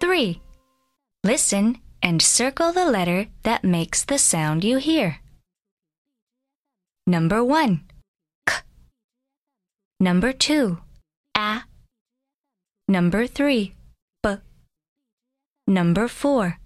3. Listen and circle the letter that makes the sound you hear. Number 1. K. Number 2. A. Number 3. B. Number 4.